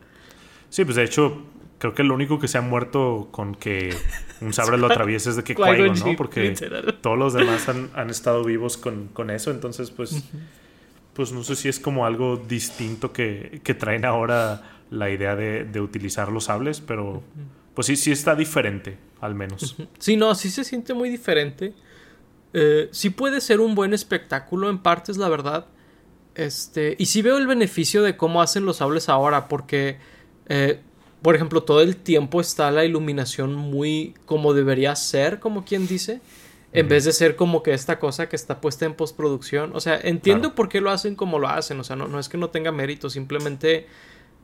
Sí, pues de hecho, creo que lo único que se ha muerto con que un sabre lo atraviese es de que Qui-Gon, ¿no? Porque todos los demás han, han estado vivos con, con, eso. Entonces, pues, pues no sé si es como algo distinto que, que traen ahora la idea de, de, utilizar los sables, pero pues sí, sí está diferente, al menos. Sí, no, sí se siente muy diferente. Eh, sí puede ser un buen espectáculo en partes, la verdad. Este, y sí veo el beneficio de cómo hacen los sables ahora, porque eh, por ejemplo, todo el tiempo está la iluminación muy como debería ser, como quien dice, en vez de ser como que esta cosa que está puesta en postproducción. O sea, entiendo por qué lo hacen como lo hacen, o sea, no, no es que no tenga mérito, simplemente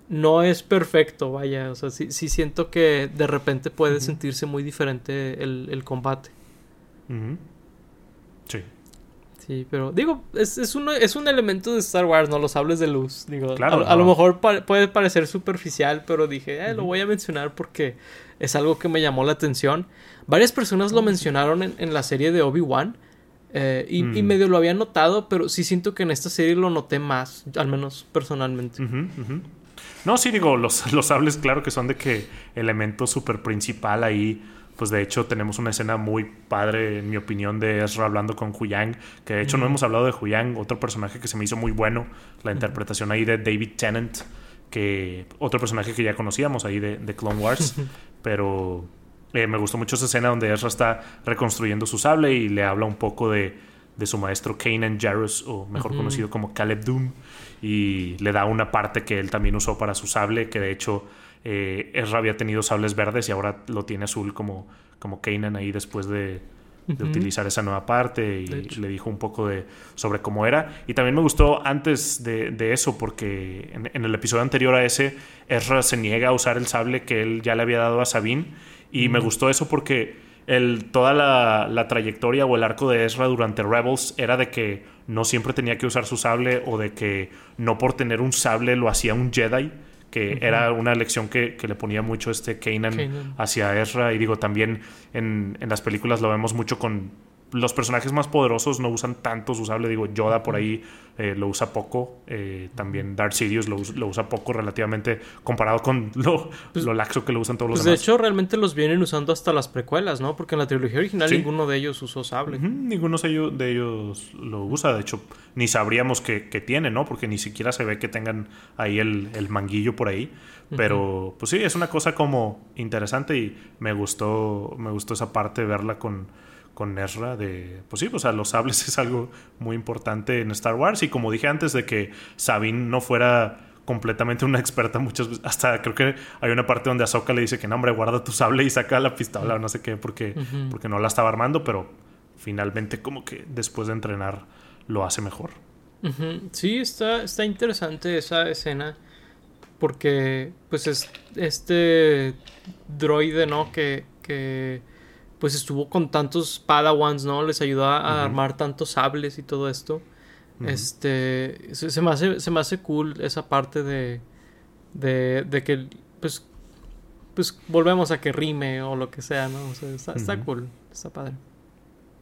no es perfecto, vaya, o sea, sí, sí siento que de repente puede sentirse muy diferente el, combate. Sí. Sí, pero digo, es, es, un, es un elemento de Star Wars, ¿no? Los sables de luz. Digo, a, lo mejor puede parecer superficial, pero dije, eh, lo voy a mencionar porque es algo que me llamó la atención. Varias personas lo mencionaron en, la serie de Obi-Wan. Eh, y, mm. medio lo había notado, pero sí siento que en esta serie lo noté más, al menos personalmente. No, sí, digo, los, los sables, claro que son de que elemento super principal ahí pues de hecho tenemos una escena muy padre, en mi opinión, de Ezra hablando con Huyang, que de hecho no hemos hablado de Huyang, otro personaje que se me hizo muy bueno, la interpretación ahí de David Tennant, que otro personaje que ya conocíamos ahí de, Clone Wars, pero eh, me gustó mucho esa escena donde Ezra está reconstruyendo su sable y le habla un poco de, de su maestro Kanan Jarrus, o mejor conocido como Caleb Doom, y le da una parte que él también usó para su sable, que de hecho eh, Ezra había tenido sables verdes y ahora lo tiene azul como, como Kanan ahí después de, utilizar esa nueva parte y le dijo un poco de sobre cómo era. Y también me gustó antes de, eso porque en, el episodio anterior a ese, Ezra se niega a usar el sable que él ya le había dado a Sabine. Y me gustó eso porque el, toda la, la, trayectoria o el arco de Ezra durante Rebels era de que no siempre tenía que usar su sable o de que no por tener un sable lo hacía un Jedi que era una lección que, le ponía mucho este Kanan, hacia Ezra. Y digo, también en, en las películas lo vemos mucho con los personajes más poderosos no usan tanto su sable. Digo, Yoda por ahí eh, lo usa poco. Eh, también Darth Sidious lo, usa poco relativamente comparado con lo, pues, lo, laxo que lo usan todos los pues demás. De hecho, realmente los vienen usando hasta las precuelas, ¿no? Porque en la trilogía original ninguno de ellos usó sable. Ninguno de ellos lo usa. De hecho, ni sabríamos que, tiene, ¿no? Porque ni siquiera se ve que tengan ahí el, manguillo por ahí. Pero, pues sí, es una cosa como interesante y me gustó, me gustó esa parte, verla con con Ezra de, pues sí, o sea, los sables es algo muy importante en Star Wars y como dije antes de que Sabine no fuera completamente una experta muchas veces, hasta creo que hay una parte donde Ahsoka le dice que no, hombre, guarda tu sable y saca la pistola o no sé qué porque, porque no la estaba armando, pero finalmente como que después de entrenar lo hace mejor. Sí, está, está interesante esa escena porque pues es este droide, ¿no? Que, que pues estuvo con tantos Padawans, ¿no? Les ayudó a, armar tantos sables y todo esto. Este, se, me hace, se me hace cool esa parte de, de, de que, pues, pues volvemos a que rime o lo que sea, ¿no? O sea, está, cool, está padre.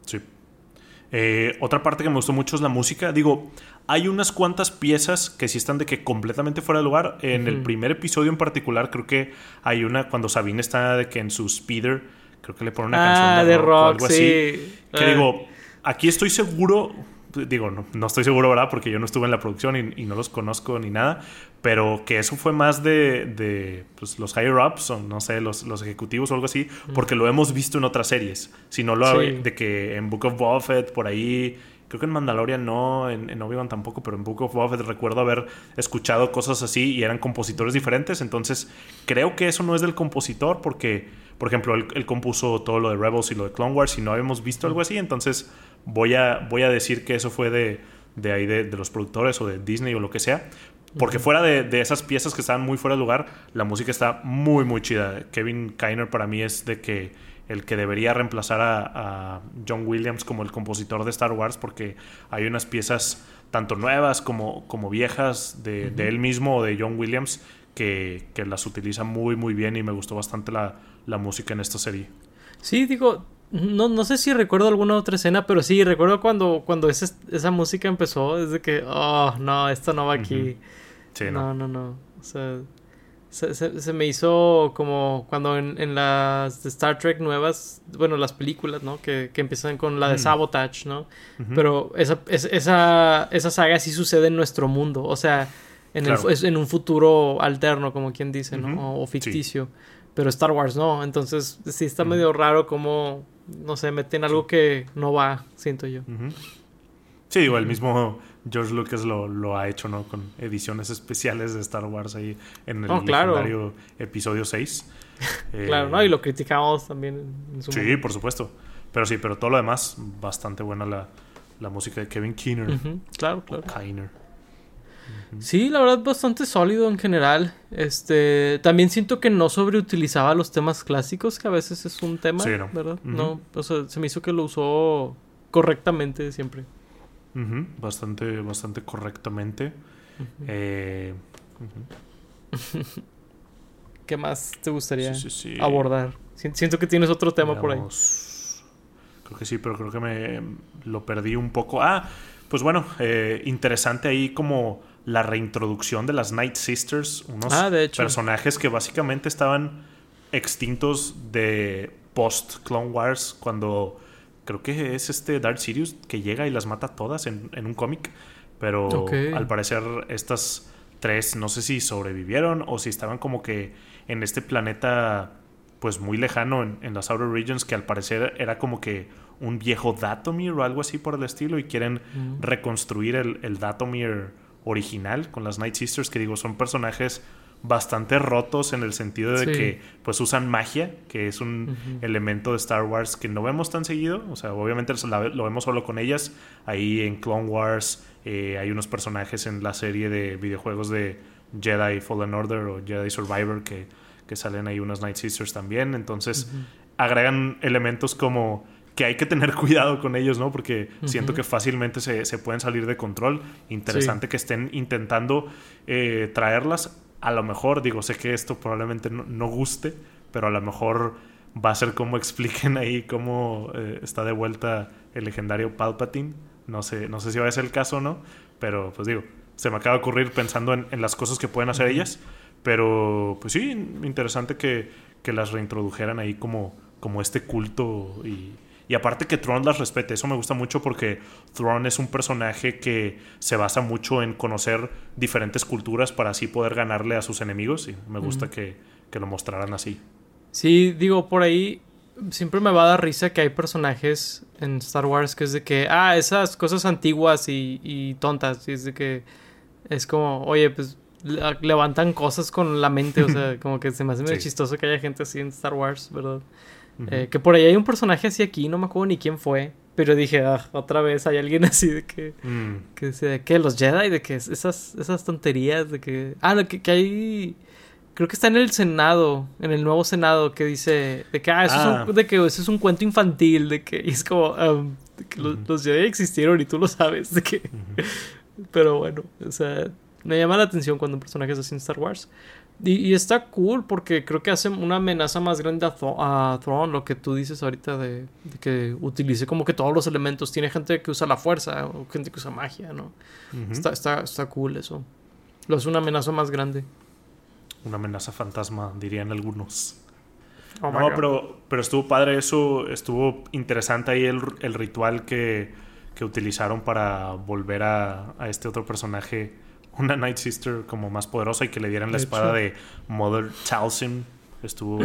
Sí. Eh, otra parte que me gustó mucho es la música. Digo, hay unas cuantas piezas que sí están de que completamente fuera de lugar. En el primer episodio en particular, creo que hay una cuando Sabine está de que en su speeder creo que le pone una canción ah, de, rock, o algo así. Que digo, aquí estoy seguro, digo, no, no, estoy seguro, ¿verdad? Porque yo no estuve en la producción y, no los conozco ni nada, pero que eso fue más de, de pues, los higher ups o no sé, los, los, ejecutivos o algo así, porque lo hemos visto en otras series. Si no lo de que en Book of Buffett, por ahí, creo que en Mandalorian no, en, en Obi-Wan tampoco, pero en Book of Buffett recuerdo haber escuchado cosas así y eran compositores diferentes, entonces creo que eso no es del compositor porque por ejemplo, él, compuso todo lo de Rebels y lo de Clone Wars y no habíamos visto algo así, entonces voy a, voy a decir que eso fue de, de ahí de, los productores o de Disney o lo que sea. Porque fuera de, esas piezas que estaban muy fuera de lugar, la música está muy, muy chida. Kevin Kiner para mí es de que el que debería reemplazar a, John Williams como el compositor de Star Wars, porque hay unas piezas tanto nuevas como, como viejas de, él mismo o de John Williams que, las utiliza muy, muy bien y me gustó bastante la, la música en esta serie. Sí, digo, no, no sé si recuerdo alguna otra escena, pero sí, recuerdo cuando, cuando esa música empezó, desde que, oh, no, esto no va aquí. Sí, no, no, no. O sea, se, se, me hizo como cuando en, en, las de Star Trek nuevas, bueno, las películas, ¿no? Que, que empiezan con la de Sabotage, ¿no? Pero esa, esa, esa saga sí sucede en nuestro mundo, o sea, en, el, en un futuro alterno, como quien dice, ¿no? O, ficticio. Pero Star Wars no, entonces sí está medio raro como, no sé, meten algo que no va, siento yo. Sí, digo, el mismo George Lucas lo, ha hecho, ¿no? Con ediciones especiales de Star Wars ahí en el oh, legendario episodio 6. claro, ¿no? Y lo criticamos también en su Sí, por supuesto. Pero sí, pero todo lo demás, bastante buena la, música de Kevin Keener. Claro, claro. Sí, la verdad, bastante sólido en general. Este, también siento que no sobreutilizaba los temas clásicos, que a veces es un tema, ¿verdad? No, o sea, se me hizo que lo usó correctamente siempre. Bastante, bastante correctamente. Eh, ¿Qué más te gustaría abordar? Siento que tienes otro tema por ahí. Creo que sí, pero creo que me lo perdí un poco. Ah, pues bueno, eh, interesante ahí como la reintroducción de las Night Sisters, unos ah, personajes que básicamente estaban extintos de post Clone Wars cuando creo que es este Dark Sirius que llega y las mata todas en, un cómic. Pero al parecer estas tres no sé si sobrevivieron o si estaban como que en este planeta pues muy lejano en, las Outer Regions que al parecer era como que un viejo Datomir o algo así por el estilo y quieren mm. reconstruir el, el Datomir original con las Night Sisters que digo son personajes bastante rotos en el sentido de que pues usan magia, que es un elemento de Star Wars que no vemos tan seguido, o sea, obviamente lo vemos solo con ellas, ahí en Clone Wars eh, hay unos personajes en la serie de videojuegos de Jedi Fallen Order o Jedi Survivor que, que salen ahí unas Night Sisters también, entonces agregan elementos como que hay que tener cuidado con ellos, ¿no? Porque siento que fácilmente se, se, pueden salir de control. Interesante que estén intentando eh, traerlas a lo mejor, digo, sé que esto probablemente no, guste, pero a lo mejor va a ser como expliquen ahí cómo eh, está de vuelta el legendario Palpatine. No sé, no sé si va a ser el caso o no, pero pues digo, se me acaba de ocurrir pensando en, las cosas que pueden hacer ellas. Pero pues sí, interesante que, que las reintrodujeran ahí como, como este culto y, y aparte que Thrawn las respete, eso me gusta mucho porque Thrawn es un personaje que se basa mucho en conocer diferentes culturas para así poder ganarle a sus enemigos y me gusta que, lo mostraran así. Sí, digo, por ahí siempre me va a dar risa que hay personajes en Star Wars que es de que, ah, esas cosas antiguas y, tontas, y es de que es como, oye, pues levantan cosas con la mente, o sea, como que se me hace muy chistoso que haya gente así en Star Wars, ¿verdad? Eh, que por ahí hay un personaje así aquí, no me acuerdo ni quién fue. Pero dije, ah, otra vez hay alguien así de que. Mm. Que dice, ¿de qué? Los Jedi, de que esas, esas tonterías, de que. Ah, no, que, que hay. Creo que está en el Senado, en el nuevo Senado, que dice de que, ah, eso, Es, un, ah. de que eso es un cuento infantil, de que y es como, um, que los, Jedi existieron y tú lo sabes, de que... Pero bueno, o sea, me llama la atención cuando un personaje es así en Star Wars. Y, está cool porque creo que hace una amenaza más grande a, Thrawn, lo que tú dices ahorita de, que utilice como que todos los elementos. Tiene gente que usa la fuerza o gente que usa magia, ¿no? está, está, está cool eso. Lo hace una amenaza más grande. Una amenaza fantasma, dirían algunos. Oh no, pero, pero estuvo padre eso. Estuvo interesante ahí el, el ritual que, que utilizaron para volver a, a este otro personaje una Night Sister como más poderosa y que le dieran la espada de Mother Talsim. Estuvo,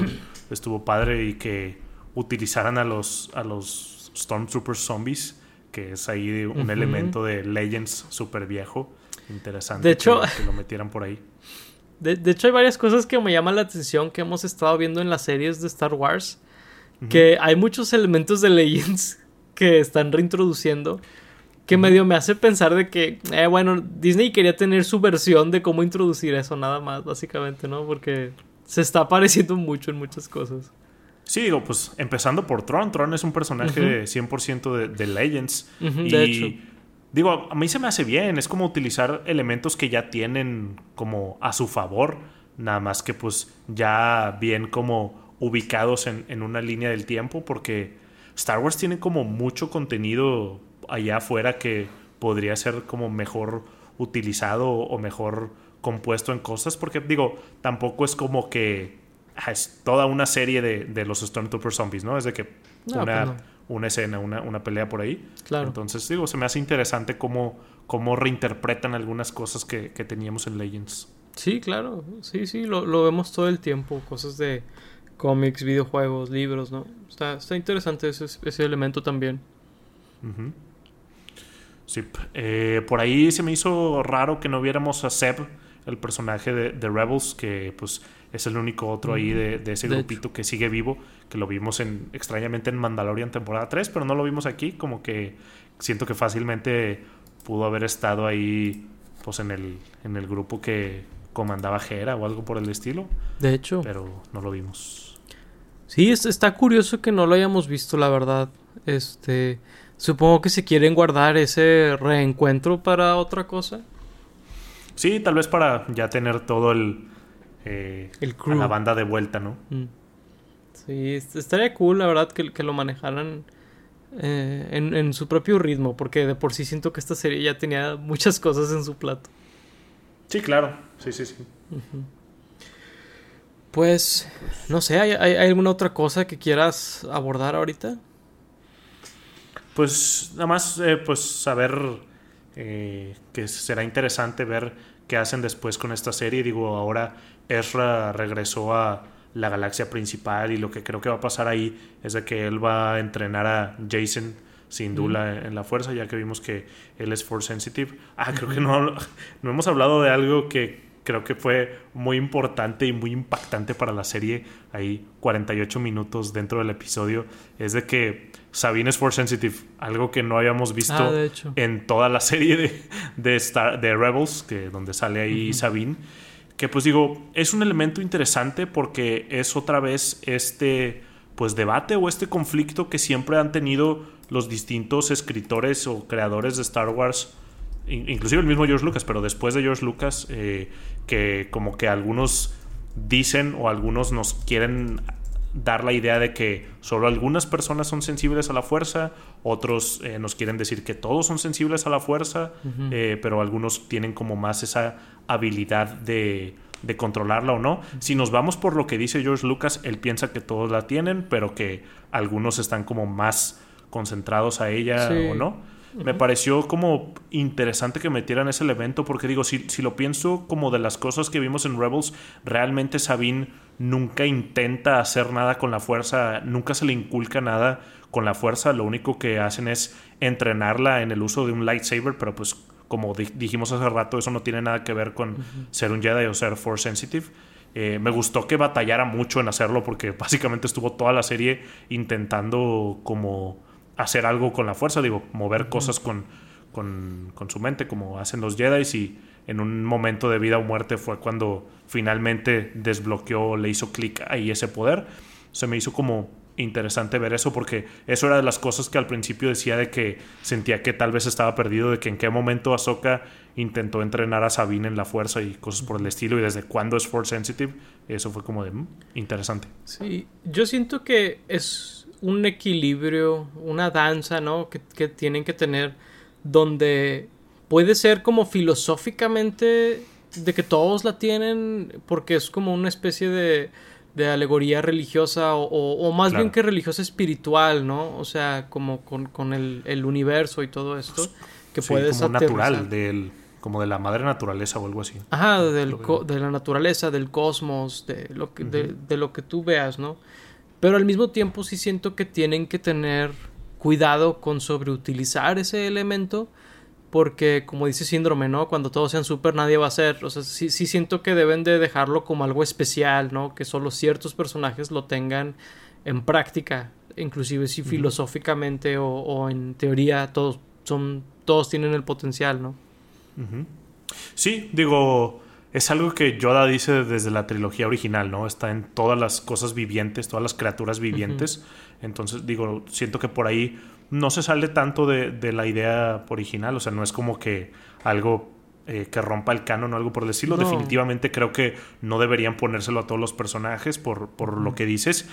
estuvo padre y que utilizaran a los, a los Stormtroopers zombies, que es ahí un elemento de Legends súper viejo. Interesante de hecho, que, lo metieran por ahí. De, hecho, hay varias cosas que me llaman la atención que hemos estado viendo en las series de Star Wars. Que hay muchos elementos de Legends que están reintroduciendo. Que medio me hace pensar de que, eh, bueno, Disney quería tener su versión de cómo introducir eso, nada más, básicamente, ¿no? Porque se está pareciendo mucho en muchas cosas. Sí, digo, pues empezando por Tron. Tron es un personaje 100% de, de, Legends. y de hecho. digo, a mí se me hace bien. Es como utilizar elementos que ya tienen como a su favor. Nada más que pues ya bien como ubicados en, en una línea del tiempo. Porque Star Wars tiene como mucho contenido allá afuera que podría ser como mejor utilizado o mejor compuesto en cosas. Porque digo, tampoco es como que es toda una serie de, de los Stormtrooper zombies, ¿no? Es de que No, una, pues no. una escena, una, una pelea por ahí. Claro. Entonces, digo, se me hace interesante cómo, cómo reinterpretan algunas cosas que, que teníamos en Legends. Sí, claro. Sí, sí, lo, lo vemos todo el tiempo. Cosas de cómics, videojuegos, libros, ¿no? Está, está interesante ese, ese elemento también. Sí, eh, por ahí se me hizo raro que no viéramos a Seb, el personaje de, de Rebels, que pues es el único otro ahí de, de ese De grupito que sigue vivo, que lo vimos en extrañamente en Mandalorian temporada 3, pero no lo vimos aquí, como que siento que fácilmente pudo haber estado ahí pues en el, en el grupo que comandaba Hera o algo por el estilo, De hecho. pero no lo vimos. Sí, es- está curioso que no lo hayamos visto, la verdad. Este, supongo que se quieren guardar ese reencuentro para otra cosa. Sí, tal vez para ya tener todo el... eh, El a crew. la banda de vuelta, ¿no? Mm. Sí, est- estaría cool, la verdad, que, que lo manejaran eh, en, en su propio ritmo, porque de por sí siento que esta serie ya tenía muchas cosas en su plato. Sí, claro. Sí, sí, sí. Pues, no sé, ¿hay, hay- hay alguna otra cosa que quieras abordar ahorita? Pues nada más, eh, pues saber eh, que será interesante ver qué hacen después con esta serie. Digo, ahora Ezra regresó a la galaxia principal y lo que creo que va a pasar ahí es de que él va a entrenar a Jason sin duda en la fuerza, ya que vimos que él es force sensitive. Ah, creo que no, no hemos hablado de algo que creo que fue muy importante y muy impactante para la serie. Ahí 48 minutos dentro del episodio. Es de que Sabine es force sensitive, algo que no habíamos visto Ah, en toda la serie de, de, Star, de Rebels, que donde sale ahí Sabine. Que pues digo, es un elemento interesante porque es otra vez este pues debate o este conflicto que siempre han tenido los distintos escritores o creadores de Star Wars, inclusive el mismo George Lucas, pero después de George Lucas, eh, que como que algunos dicen o algunos nos quieren dar la idea de que solo algunas personas son sensibles a la fuerza, otros eh, nos quieren decir que todos son sensibles a la fuerza, eh, pero algunos tienen como más esa habilidad de, de controlarla o no. Si nos vamos por lo que dice George Lucas, él piensa que todos la tienen, pero que algunos están como más concentrados a ella Sí. o no. Me pareció como interesante que metieran ese elemento porque digo, si, si lo pienso como de las cosas que vimos en Rebels, realmente Sabine nunca intenta hacer nada con la fuerza, nunca se le inculca nada con la fuerza, lo único que hacen es entrenarla en el uso de un lightsaber, pero pues como di- dijimos hace rato, eso no tiene nada que ver con ser un Jedi o ser Force Sensitive. Eh, me gustó que batallara mucho en hacerlo porque básicamente estuvo toda la serie intentando como hacer algo con la fuerza, digo, mover cosas con, con, con su mente como hacen los Jedi y en un momento de vida o muerte fue cuando finalmente desbloqueó, le hizo clic ahí ese poder. Se me hizo como interesante ver eso porque eso era de las cosas que al principio decía de que sentía que tal vez estaba perdido, de que en qué momento Ahsoka intentó entrenar a Sabine en la fuerza y cosas por el estilo y desde cuándo es Force Sensitive. Eso fue como de mm, interesante. Sí, yo siento que es un equilibrio, una danza, ¿no? Que, que tienen que tener donde puede ser como filosóficamente de que todos la tienen porque es como una especie de, de alegoría religiosa o, o- o más Claro. bien que religiosa espiritual, ¿no? O sea, como con, con el, el universo y todo esto que Sí, puedes como natural, del, como de la madre naturaleza o algo así. Ajá, del co- de la naturaleza, del cosmos, de lo, que, de, de lo que tú veas, ¿no? Pero al mismo tiempo sí siento que tienen que tener cuidado con sobreutilizar ese elemento porque como dice síndrome, ¿no? Cuando todos sean súper nadie va a ser, o sea, sí, sí siento que deben de dejarlo como algo especial, ¿no? Que solo ciertos personajes lo tengan en práctica, inclusive si filosóficamente o, o en teoría todos son todos tienen el potencial, ¿no? Sí, digo, es algo que Yoda dice desde la trilogía original, ¿no? Está en todas las cosas vivientes, todas las criaturas vivientes. Entonces, digo, siento que por ahí no se sale tanto de, la idea original, o sea, no es como que algo eh, que rompa el canon o algo por decirlo. Definitivamente creo que no deberían ponérselo a todos los personajes por, por lo que dices.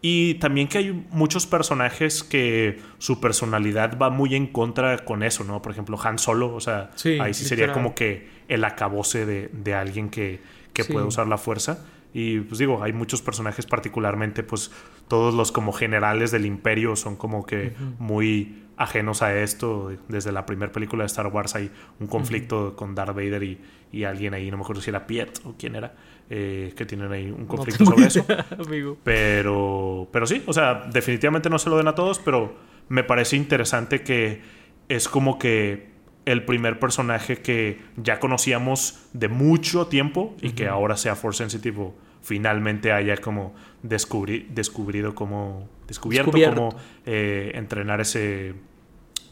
Y también que hay muchos personajes que su personalidad va muy en contra con eso, ¿no? Por ejemplo, Han Solo, o sea, ahí sí sería como que el acabose de, de alguien que, que puede usar la fuerza. Y pues digo, hay muchos personajes particularmente, pues todos los como generales del imperio son como que muy ajenos a esto. Desde la primera película de Star Wars hay un conflicto con Darth Vader y, y, alguien ahí, no me acuerdo si era Piet o quién era, eh, que tienen ahí un conflicto sobre eso. Pero, pero sí, o sea, definitivamente no se lo den a todos, pero me parece interesante que es como que el primer personaje que ya conocíamos de mucho tiempo y que ahora sea Force Sensitive o finalmente haya como descubrido como descubierto, cómo eh, entrenar ese,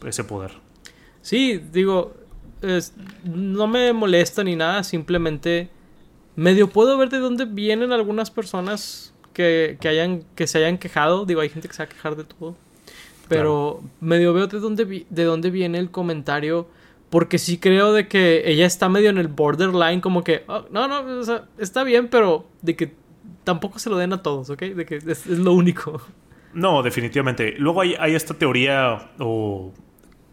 ese poder. Sí, digo, no me molesta ni nada, simplemente medio puedo ver de dónde vienen algunas personas que, que, hayan, que se hayan quejado. Digo, hay gente que se va a quejar de todo. Pero medio veo de dónde, de dónde viene el comentario. Porque sí creo de que ella está medio en el borderline, como que, oh, no, no, o sea, está bien, pero de que tampoco se lo den a todos, ¿ok? De que es, lo único. No, definitivamente. Luego hay, hay, esta teoría, o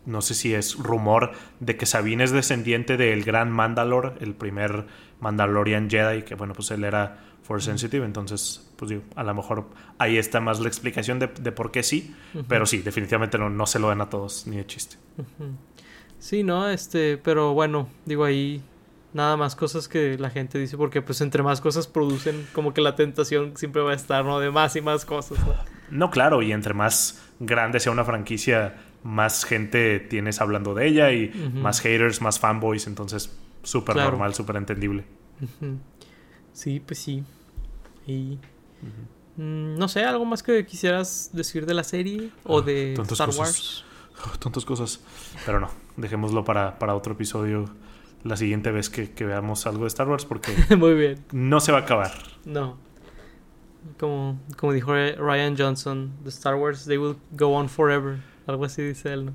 no sé si es rumor, de que Sabine es descendiente del gran Mandalor, el primer Mandalorian Jedi, que bueno, pues él era Force Sensitive, entonces, pues digo, a lo mejor ahí está más la explicación de, por qué sí, pero sí, definitivamente no, no se lo den a todos, ni de chiste. Sí, no, este, pero bueno, digo ahí nada más cosas que la gente dice porque pues entre más cosas producen como que la tentación siempre va a estar, ¿no? De más y más cosas. No, claro, y entre más grande sea una franquicia, más gente tienes hablando de ella y más haters, más fanboys, entonces súper normal, súper entendible. Sí, pues sí. Y... Mm, no sé, ¿algo más que quisieras decir de la serie o ah, de Star Wars? Tantas cosas. Pero no, dejémoslo para, para otro episodio la siguiente vez que, veamos algo de Star Wars porque Muy bien. no se va a acabar. No. Como, como dijo Ryan Johnson, The Star Wars, they will go on forever. Algo así dice él, ¿no?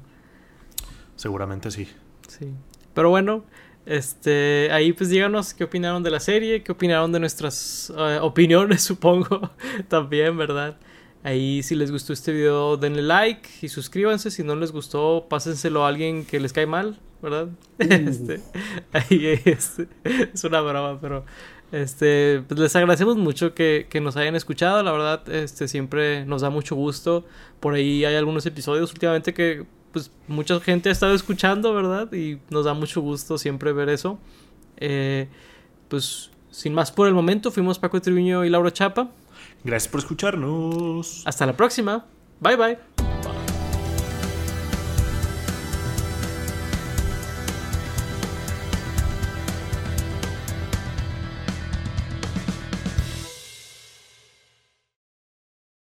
Seguramente sí. Sí. Pero bueno, este, ahí pues díganos qué opinaron de la serie, qué opinaron de nuestras eh, opiniones, supongo, también, ¿verdad? Ahí si les gustó este video denle like y suscríbanse, si no les gustó pásenselo a alguien que les cae mal, ¿verdad? Uh. Este, ahí este, es una broma, pero este, pues les agradecemos mucho que, que, nos hayan escuchado, la verdad, este, siempre nos da mucho gusto. Por ahí hay algunos episodios últimamente que pues mucha gente ha estado escuchando, ¿verdad? Y nos da mucho gusto siempre ver eso. Eh, pues sin más por el momento, fuimos Paco Triviño y Laura Chapa. Gracias por escucharnos. Hasta la próxima. Bye bye.